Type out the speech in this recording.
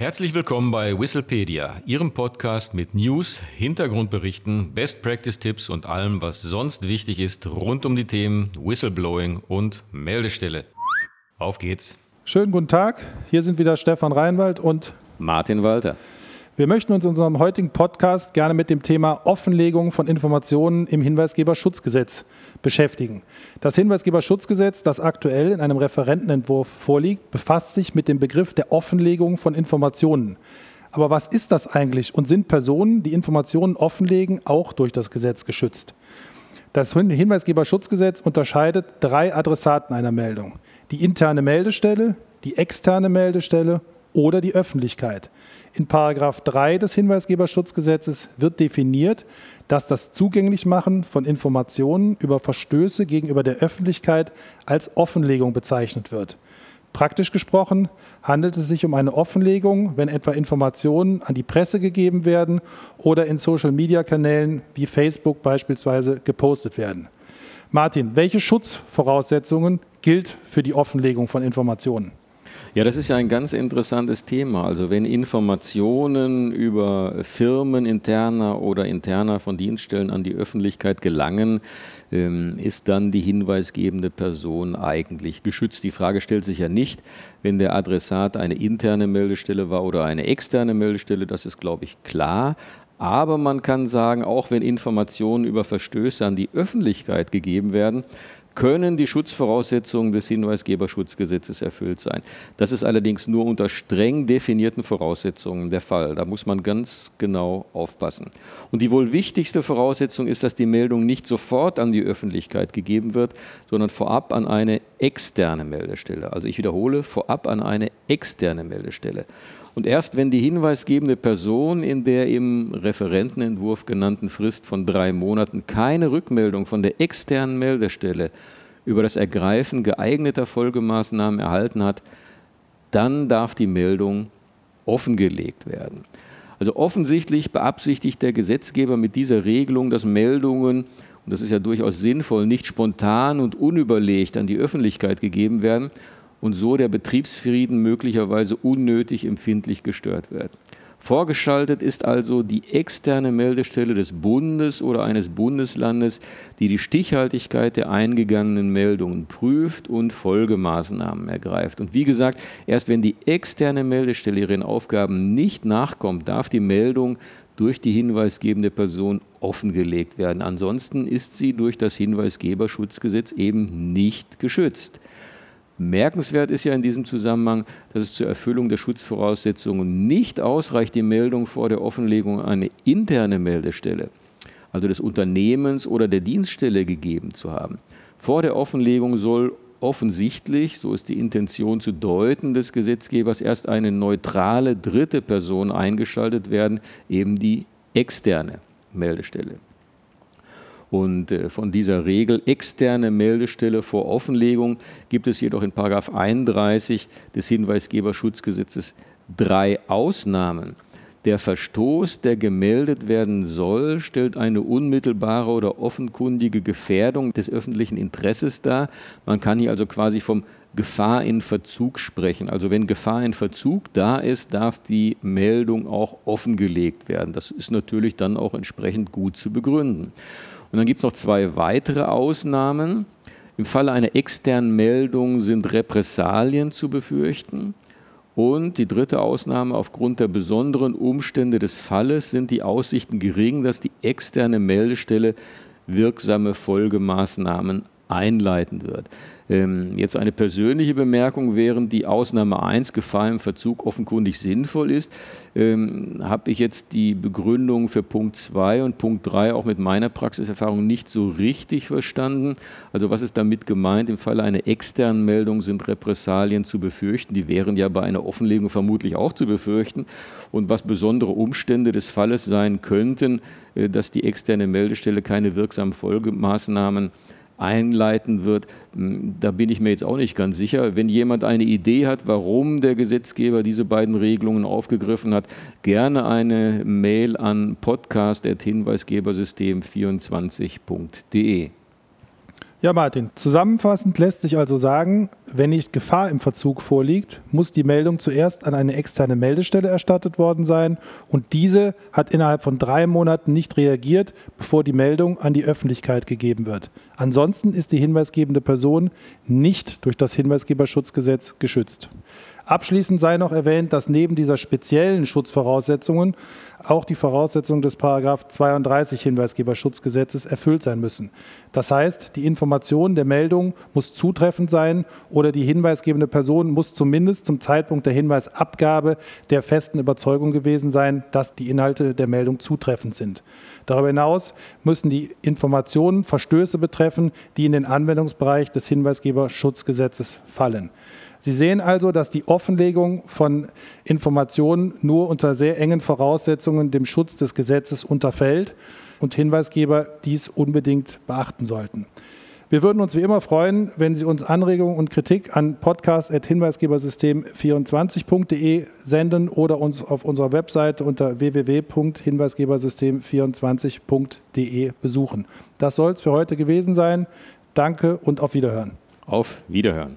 Herzlich willkommen bei Whistlepedia, Ihrem Podcast mit News, Hintergrundberichten, Best Practice Tipps und allem, was sonst wichtig ist rund um die Themen Whistleblowing und Meldestelle. Auf geht's. Schönen guten Tag. Hier sind wieder Stefan Reinwald und Martin Walter. Wir möchten uns in unserem heutigen Podcast gerne mit dem Thema Offenlegung von Informationen im Hinweisgeberschutzgesetz beschäftigen. Das Hinweisgeberschutzgesetz, das aktuell in einem Referentenentwurf vorliegt, befasst sich mit dem Begriff der Offenlegung von Informationen. Aber was ist das eigentlich und sind Personen, die Informationen offenlegen, auch durch das Gesetz geschützt? Das Hinweisgeberschutzgesetz unterscheidet drei Adressaten einer Meldung. Die interne Meldestelle, die externe Meldestelle oder die Öffentlichkeit. In Paragraph 3 des Hinweisgeberschutzgesetzes wird definiert, dass das Zugänglichmachen von Informationen über Verstöße gegenüber der Öffentlichkeit als Offenlegung bezeichnet wird. Praktisch gesprochen handelt es sich um eine Offenlegung, wenn etwa Informationen an die Presse gegeben werden oder in Social-Media-Kanälen wie Facebook beispielsweise gepostet werden. Martin, welche Schutzvoraussetzungen gilt für die Offenlegung von Informationen? Ja, das ist ja ein ganz interessantes Thema. Also wenn Informationen über Firmen interner oder interner von Dienststellen an die Öffentlichkeit gelangen, ähm, ist dann die hinweisgebende Person eigentlich geschützt. Die Frage stellt sich ja nicht, wenn der Adressat eine interne Meldestelle war oder eine externe Meldestelle, das ist, glaube ich, klar. Aber man kann sagen, auch wenn Informationen über Verstöße an die Öffentlichkeit gegeben werden, können die Schutzvoraussetzungen des Hinweisgeberschutzgesetzes erfüllt sein. Das ist allerdings nur unter streng definierten Voraussetzungen der Fall. Da muss man ganz genau aufpassen. Und die wohl wichtigste Voraussetzung ist, dass die Meldung nicht sofort an die Öffentlichkeit gegeben wird, sondern vorab an eine externe Meldestelle. Also ich wiederhole, vorab an eine externe Meldestelle. Und erst wenn die hinweisgebende Person in der im Referentenentwurf genannten Frist von drei Monaten keine Rückmeldung von der externen Meldestelle über das Ergreifen geeigneter Folgemaßnahmen erhalten hat, dann darf die Meldung offengelegt werden. Also offensichtlich beabsichtigt der Gesetzgeber mit dieser Regelung, dass Meldungen, und das ist ja durchaus sinnvoll, nicht spontan und unüberlegt an die Öffentlichkeit gegeben werden, und so der Betriebsfrieden möglicherweise unnötig empfindlich gestört wird. Vorgeschaltet ist also die externe Meldestelle des Bundes oder eines Bundeslandes, die die Stichhaltigkeit der eingegangenen Meldungen prüft und Folgemaßnahmen ergreift. Und wie gesagt, erst wenn die externe Meldestelle ihren Aufgaben nicht nachkommt, darf die Meldung durch die hinweisgebende Person offengelegt werden. Ansonsten ist sie durch das Hinweisgeberschutzgesetz eben nicht geschützt. Merkenswert ist ja in diesem Zusammenhang, dass es zur Erfüllung der Schutzvoraussetzungen nicht ausreicht, die Meldung vor der Offenlegung eine interne Meldestelle, also des Unternehmens oder der Dienststelle gegeben zu haben. Vor der Offenlegung soll offensichtlich, so ist die Intention zu deuten des Gesetzgebers, erst eine neutrale dritte Person eingeschaltet werden, eben die externe Meldestelle. Und äh, von dieser Regel externe Meldestelle vor Offenlegung gibt es jedoch in 31 des Hinweisgeberschutzgesetzes drei Ausnahmen. Der Verstoß, der gemeldet werden soll, stellt eine unmittelbare oder offenkundige Gefährdung des öffentlichen Interesses dar. Man kann hier also quasi vom Gefahr in Verzug sprechen. Also wenn Gefahr in Verzug da ist, darf die Meldung auch offengelegt werden. Das ist natürlich dann auch entsprechend gut zu begründen. Und dann gibt es noch zwei weitere Ausnahmen. Im Falle einer externen Meldung sind Repressalien zu befürchten. Und die dritte Ausnahme, aufgrund der besonderen Umstände des Falles sind die Aussichten gering, dass die externe Meldestelle wirksame Folgemaßnahmen einleiten wird. Ähm, jetzt eine persönliche Bemerkung, während die Ausnahme 1 Gefahr im Verzug offenkundig sinnvoll ist, ähm, habe ich jetzt die Begründung für Punkt 2 und Punkt 3 auch mit meiner Praxiserfahrung nicht so richtig verstanden. Also was ist damit gemeint? Im Falle einer externen Meldung sind Repressalien zu befürchten. Die wären ja bei einer Offenlegung vermutlich auch zu befürchten. Und was besondere Umstände des Falles sein könnten, äh, dass die externe Meldestelle keine wirksamen Folgemaßnahmen einleiten wird, da bin ich mir jetzt auch nicht ganz sicher. Wenn jemand eine Idee hat, warum der Gesetzgeber diese beiden Regelungen aufgegriffen hat, gerne eine Mail an podcast.hinweisgebersystem24.de. Ja, Martin, zusammenfassend lässt sich also sagen, wenn nicht Gefahr im Verzug vorliegt, muss die Meldung zuerst an eine externe Meldestelle erstattet worden sein und diese hat innerhalb von drei Monaten nicht reagiert, bevor die Meldung an die Öffentlichkeit gegeben wird. Ansonsten ist die hinweisgebende Person nicht durch das Hinweisgeberschutzgesetz geschützt. Abschließend sei noch erwähnt, dass neben dieser speziellen Schutzvoraussetzungen auch die Voraussetzungen des Paragraph 32 Hinweisgeberschutzgesetzes erfüllt sein müssen. Das heißt, die Information der Meldung muss zutreffend sein oder die hinweisgebende Person muss zumindest zum Zeitpunkt der Hinweisabgabe der festen Überzeugung gewesen sein, dass die Inhalte der Meldung zutreffend sind. Darüber hinaus müssen die Informationen Verstöße betreffen, die in den Anwendungsbereich des Hinweisgeberschutzgesetzes fallen. Sie sehen also, dass die Offenlegung von Informationen nur unter sehr engen Voraussetzungen dem Schutz des Gesetzes unterfällt und Hinweisgeber dies unbedingt beachten sollten. Wir würden uns wie immer freuen, wenn Sie uns Anregungen und Kritik an podcast.hinweisgebersystem24.de senden oder uns auf unserer Webseite unter www.hinweisgebersystem24.de besuchen. Das soll es für heute gewesen sein. Danke und auf Wiederhören. Auf Wiederhören.